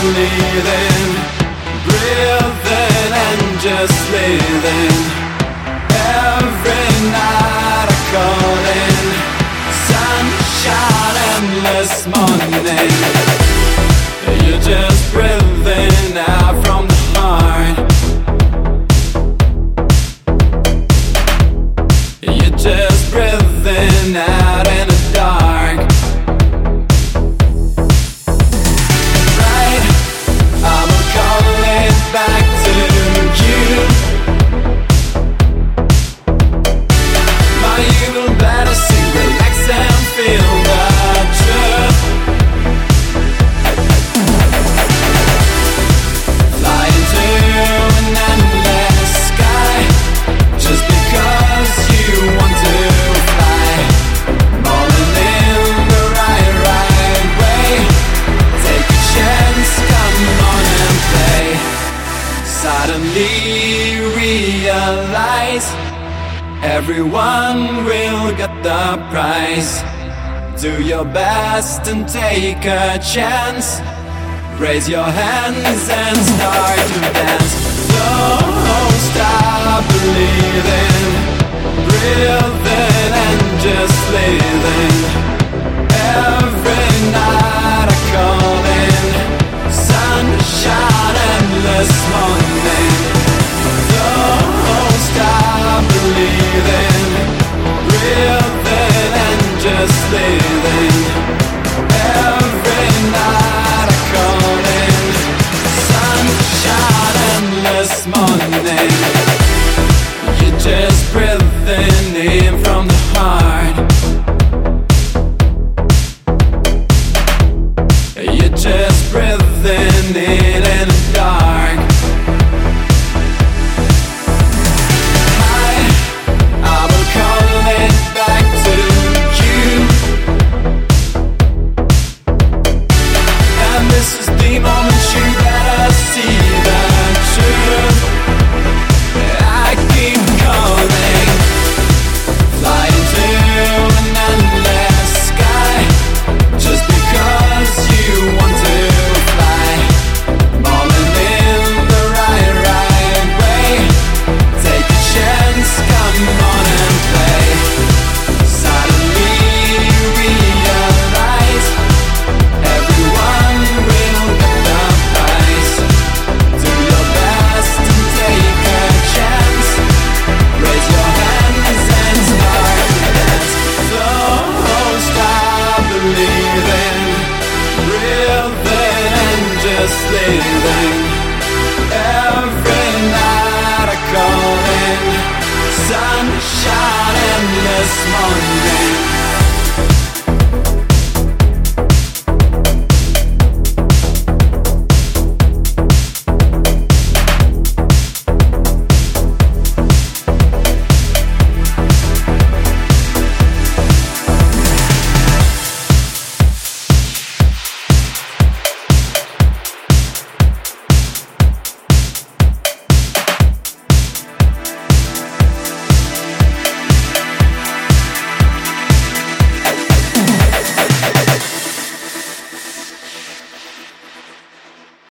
breathing, breathing and just living. Every night I'm calling, sunshine, endless morning. You're just breathing out from the heart. You're just breathing out. suddenly realize everyone will get the prize. Do your best and take a chance. Raise your hands and start to dance. Sunshine and this morning